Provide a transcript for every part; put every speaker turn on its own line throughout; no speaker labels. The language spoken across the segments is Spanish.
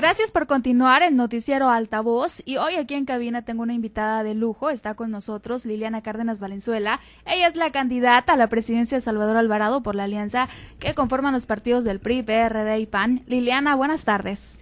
Gracias por continuar el noticiero Altavoz y hoy aquí en cabina tengo una invitada de lujo, está con nosotros Liliana Cárdenas Valenzuela. Ella es la candidata a la presidencia de Salvador Alvarado por la alianza que conforman los partidos del PRI, PRD y PAN. Liliana, buenas tardes.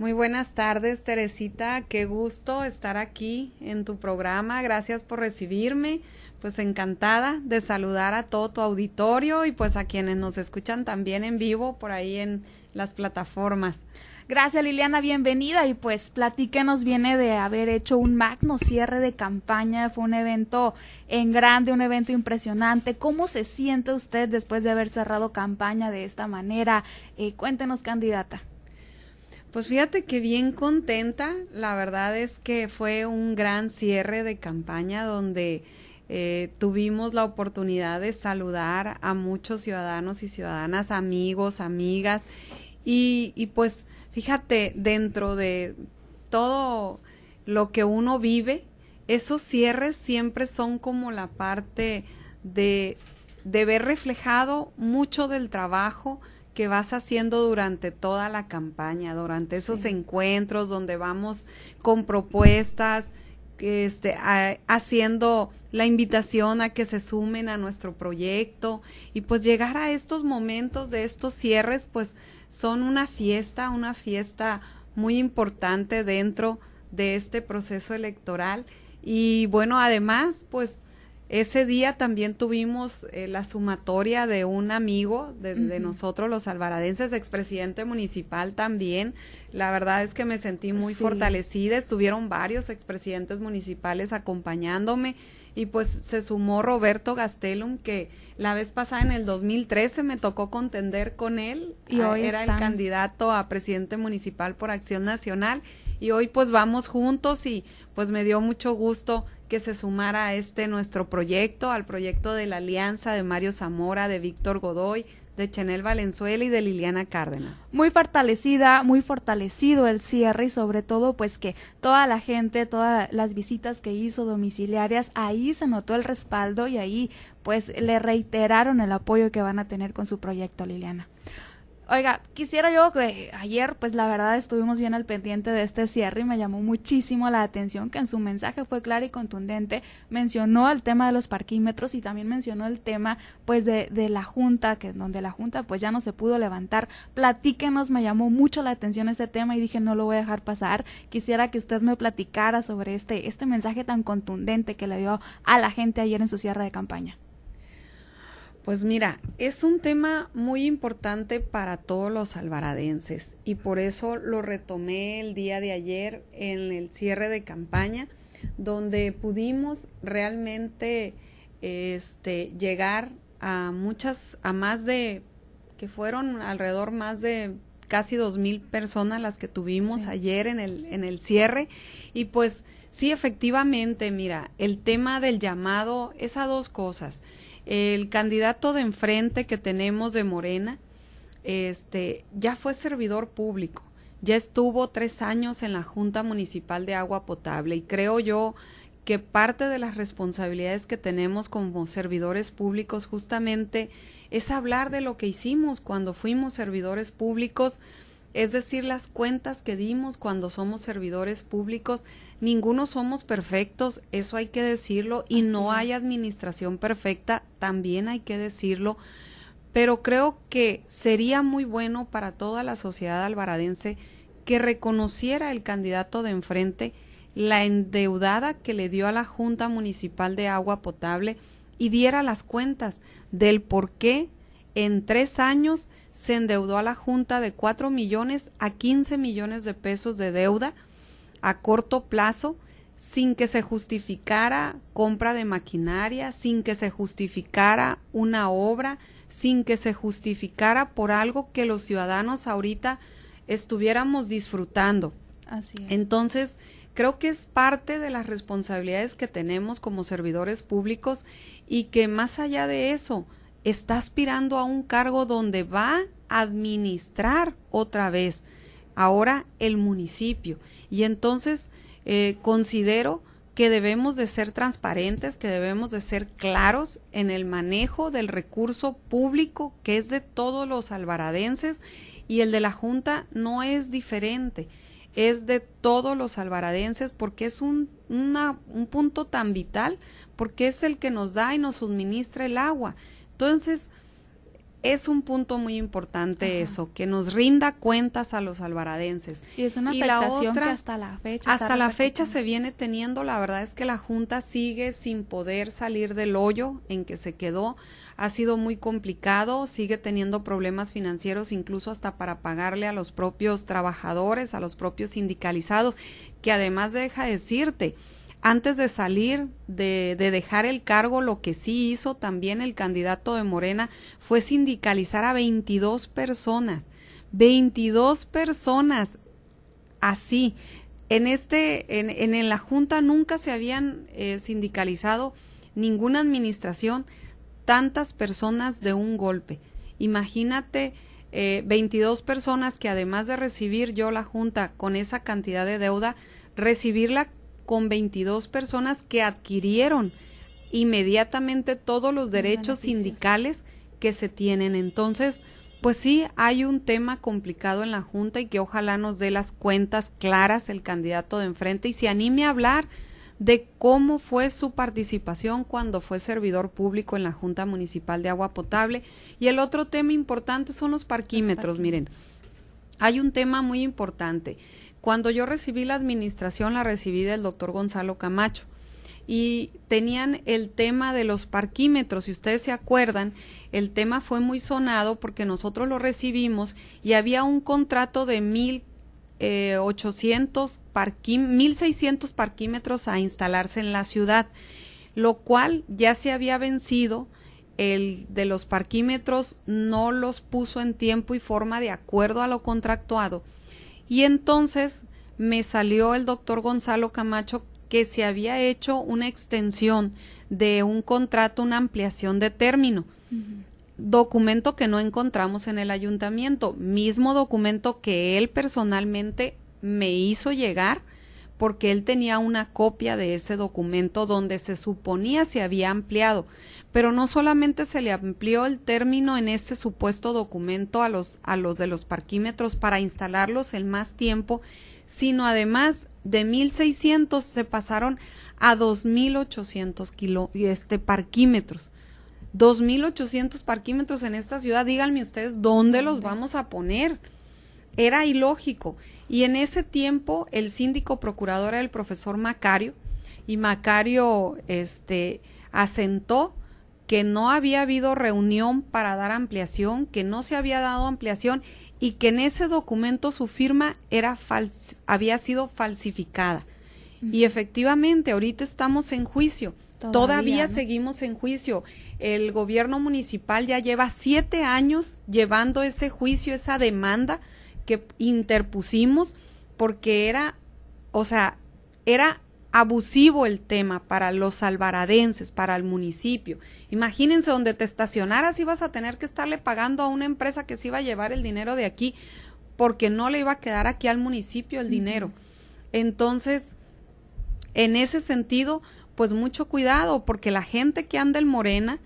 Muy buenas tardes, Teresita. Qué gusto estar aquí en tu programa. Gracias por recibirme. Pues encantada de saludar a todo tu auditorio y pues a quienes nos escuchan también en vivo por ahí en las plataformas.
Gracias Liliana, bienvenida y pues platíquenos viene de haber hecho un magno cierre de campaña, fue un evento en grande, un evento impresionante. ¿Cómo se siente usted después de haber cerrado campaña de esta manera? Eh, cuéntenos, candidata.
Pues fíjate que bien contenta, la verdad es que fue un gran cierre de campaña donde eh, tuvimos la oportunidad de saludar a muchos ciudadanos y ciudadanas, amigos, amigas. Y, y pues fíjate, dentro de todo lo que uno vive, esos cierres siempre son como la parte de, de ver reflejado mucho del trabajo que vas haciendo durante toda la campaña, durante esos encuentros donde vamos con propuestas, este, haciendo la invitación a que se sumen a nuestro proyecto y pues llegar a estos momentos de estos cierres, pues son una fiesta, una fiesta muy importante dentro de este proceso electoral. Y bueno, además, pues ese día también tuvimos eh, la sumatoria de un amigo de, nosotros, los alvaradenses, expresidente municipal también. La verdad es que me sentí muy fortalecida. Estuvieron varios expresidentes municipales acompañándome y pues se sumó Roberto Gastelum que la vez pasada en el 2013 me tocó contender con él y ah, hoy era el candidato a presidente municipal por Acción Nacional y hoy pues vamos juntos y pues me dio mucho gusto que se sumara a este nuestro proyecto, al proyecto de la alianza de Mario Zamora, de Víctor Godoy, de Chanel Valenzuela y de Liliana Cárdenas.
Muy fortalecida, muy fortalecido el cierre y sobre todo pues que toda la gente, todas las visitas que hizo domiciliarias, ahí se notó el respaldo y ahí pues le reiteraron el apoyo que van a tener con su proyecto Liliana. Oiga, quisiera yo que ayer, pues la verdad estuvimos bien al pendiente de este cierre y me llamó muchísimo la atención que en su mensaje fue claro y contundente, mencionó el tema de los parquímetros y también mencionó el tema pues de, de la Junta, que donde la Junta pues ya no se pudo levantar. Platíquenos, me llamó mucho la atención este tema y dije no lo voy a dejar pasar. Quisiera que usted me platicara sobre este, este mensaje tan contundente que le dio a la gente ayer en su cierre de campaña.
Pues mira, es un tema muy importante para todos los alvaradenses y por eso lo retomé el día de ayer en el cierre de campaña, donde pudimos realmente este, llegar a muchas, a más de, que fueron alrededor más de casi dos mil personas las que tuvimos ayer en el, en el cierre. Y pues sí, efectivamente, mira, el tema del llamado es a dos cosas el candidato de enfrente que tenemos de Morena, este, ya fue servidor público, ya estuvo tres años en la Junta Municipal de Agua Potable y creo yo que parte de las responsabilidades que tenemos como servidores públicos justamente es hablar de lo que hicimos cuando fuimos servidores públicos, es decir, las cuentas que dimos cuando somos servidores públicos, ninguno somos perfectos, eso hay que decirlo, y no hay administración perfecta, también hay que decirlo, pero creo que sería muy bueno para toda la sociedad alvaradense que reconociera el candidato de enfrente la endeudada que le dio a la Junta Municipal de Agua Potable y diera las cuentas del por qué en tres años se endeudó a la Junta de 4 millones a 15 millones de pesos de deuda a corto plazo sin que se justificara compra de maquinaria, sin que se justificara una obra, sin que se justificara por algo que los ciudadanos ahorita estuviéramos disfrutando. Así Entonces, creo que es parte de las responsabilidades que tenemos como servidores públicos y que más allá de eso, está aspirando a un cargo donde va a administrar otra vez ahora el municipio. Y entonces eh, considero que debemos de ser transparentes, que debemos de ser claros en el manejo del recurso público que es de todos los alvaradenses y el de la Junta no es diferente, es de todos los alvaradenses porque es un, un punto tan vital, porque es el que nos da y nos suministra el agua. Entonces, es un punto muy importante eso, que nos rinda cuentas a los alvaradenses.
Y es una afectación que hasta la fecha.
Hasta la fecha se viene teniendo, la verdad es que la Junta sigue sin poder salir del hoyo en que se quedó. Ha sido muy complicado, sigue teniendo problemas financieros, incluso hasta para pagarle a los propios trabajadores, a los propios sindicalizados, que además deja decirte, antes de salir, de, dejar el cargo, lo que sí hizo también el candidato de Morena fue sindicalizar a 22 personas. 22 personas así. En este, en, en, la Junta nunca se habían eh, sindicalizado ninguna administración tantas personas de un golpe. Imagínate eh, 22 personas que además de recibir yo la Junta con esa cantidad de deuda, recibirla con 22 personas que adquirieron inmediatamente todos los derechos sindicales que se tienen. Entonces, pues sí, hay un tema complicado en la Junta y que ojalá nos dé las cuentas claras el candidato de enfrente y se anime a hablar de cómo fue su participación cuando fue servidor público en la Junta Municipal de Agua Potable. Y el otro tema importante son los parquímetros. Miren, hay un tema muy importante. Cuando yo recibí la administración, la recibí del doctor Gonzalo Camacho y tenían el tema de los parquímetros. Si ustedes se acuerdan, el tema fue muy sonado porque nosotros lo recibimos y había un contrato de mil eh, ochocientos mil seiscientos parquímetros a instalarse en la ciudad, lo cual ya se había vencido. El de los parquímetros no los puso en tiempo y forma de acuerdo a lo contractuado y entonces me salió el doctor Gonzalo Camacho que se había hecho una extensión de un contrato, una ampliación de término. Documento que no encontramos en el ayuntamiento, mismo documento que él personalmente me hizo llegar porque él tenía una copia de ese documento donde se suponía se había ampliado, pero no solamente se le amplió el término en ese supuesto documento a los a los de los parquímetros para instalarlos en más tiempo, sino además de 1600 se pasaron a 2800 kilo, este parquímetros. 2.800 parquímetros en esta ciudad, díganme ustedes dónde los vamos a poner. Era ilógico. Y en ese tiempo el síndico procurador era el profesor Macario y Macario este, asentó que no había habido reunión para dar ampliación, que no se había dado ampliación y que en ese documento su firma era había sido falsificada. Y efectivamente, ahorita estamos en juicio. Todavía, seguimos en juicio. El gobierno municipal ya lleva siete años llevando ese juicio, esa demanda que interpusimos porque era, o sea, era abusivo el tema para los alvaradenses, para el municipio. Imagínense donde te estacionaras ibas a tener que estarle pagando a una empresa que se iba a llevar el dinero de aquí porque no le iba a quedar aquí al municipio el dinero. Entonces, en ese sentido, pues mucho cuidado porque la gente que anda en Morena,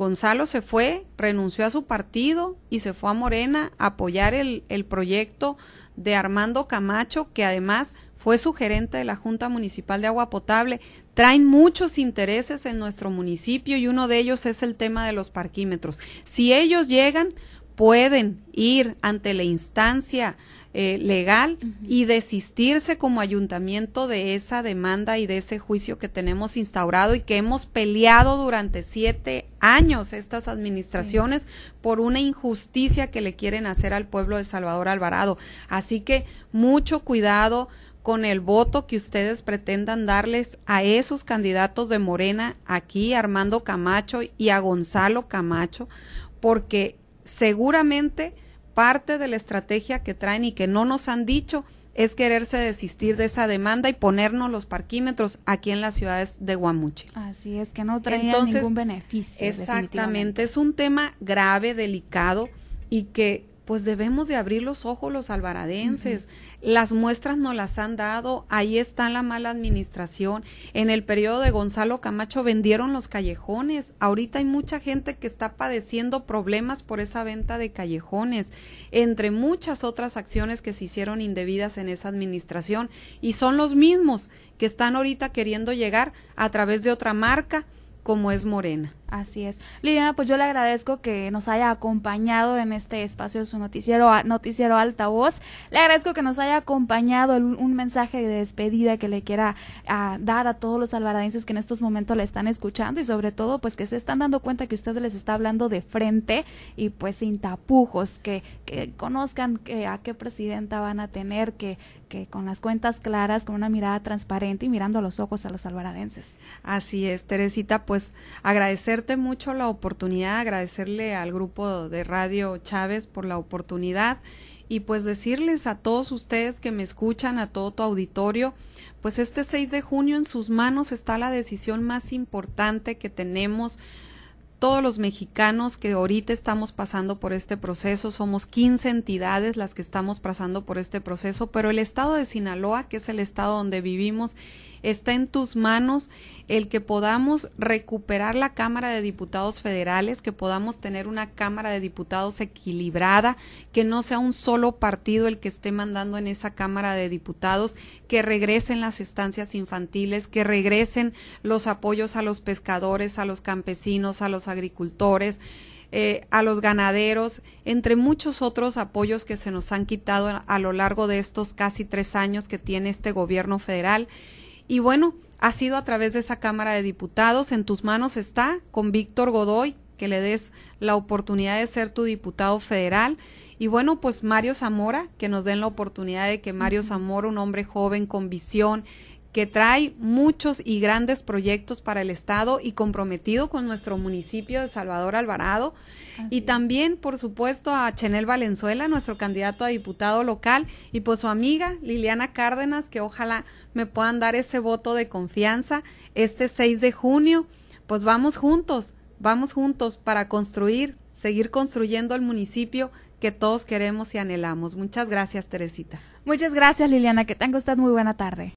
Gonzalo se fue, renunció a su partido y se fue a Morena a apoyar el, el proyecto de Armando Camacho, que además fue su gerente de la Junta Municipal de Agua Potable. Traen muchos intereses en nuestro municipio y uno de ellos es el tema de los parquímetros. Si ellos llegan, pueden ir ante la instancia eh, legal y desistirse como ayuntamiento de esa demanda y de ese juicio que tenemos instaurado y que hemos peleado durante siete años estas administraciones por una injusticia que le quieren hacer al pueblo de Salvador Alvarado. Así que mucho cuidado con el voto que ustedes pretendan darles a esos candidatos de Morena aquí, Armando Camacho y a Gonzalo Camacho, porque seguramente parte de la estrategia que traen y que no nos han dicho es quererse desistir de esa demanda y ponernos los parquímetros aquí en las ciudades de Guamuche.
Así es, que no traen ningún beneficio.
Exactamente, es un tema grave, delicado y que pues debemos de abrir los ojos los alvaradenses. Las muestras nos las han dado, ahí está la mala administración. En el periodo de Gonzalo Camacho vendieron los callejones. Ahorita hay mucha gente que está padeciendo problemas por esa venta de callejones, entre muchas otras acciones que se hicieron indebidas en esa administración. Y son los mismos que están ahorita queriendo llegar a través de otra marca como es Morena.
Así es. Liliana, pues yo le agradezco que nos haya acompañado en este espacio de su noticiero, noticiero altavoz. Le agradezco que nos haya acompañado un mensaje de despedida que le quiera dar a todos los alvaradenses que en estos momentos le están escuchando y sobre todo pues que se están dando cuenta que usted les está hablando de frente y pues sin tapujos, que, que conozcan que, a qué presidenta van a tener, que, que con las cuentas claras, con una mirada transparente y mirando a los ojos a los alvaradenses.
Así es, Teresita, pues agradecer mucho la oportunidad, agradecerle al grupo de Radio Chávez por la oportunidad y pues decirles a todos ustedes que me escuchan, a todo tu auditorio, pues este 6 de junio en sus manos está la decisión más importante que tenemos todos los mexicanos que ahorita estamos pasando por este proceso. Somos 15 entidades las que estamos pasando por este proceso, pero el estado de Sinaloa, que es el estado donde vivimos, está en tus manos el que podamos recuperar la Cámara de Diputados federales, que podamos tener una Cámara de Diputados equilibrada, que no sea un solo partido el que esté mandando en esa Cámara de Diputados, que regresen las estancias infantiles, que regresen los apoyos a los pescadores, a los campesinos, a los agricultores. Eh, a los ganaderos, entre muchos otros apoyos que se nos han quitado a lo largo de estos casi tres años que tiene este gobierno federal. Y bueno, ha sido a través de esa Cámara de Diputados, en tus manos está, con Víctor Godoy, que le des la oportunidad de ser tu diputado federal. Y bueno, pues Mario Zamora, que nos den la oportunidad de que Mario Zamora, un hombre joven con visión, que trae muchos y grandes proyectos para el Estado y comprometido con nuestro municipio de Salvador Alvarado. y también, por supuesto, a Chenel Valenzuela, nuestro candidato a diputado local, y pues su amiga Liliana Cárdenas, que ojalá me puedan dar ese voto de confianza este 6 de junio. Pues vamos juntos, vamos juntos para construir, seguir construyendo el municipio que todos queremos y anhelamos. Muchas gracias, Teresita.
Muchas gracias, Liliana. Que tenga usted muy buena tarde.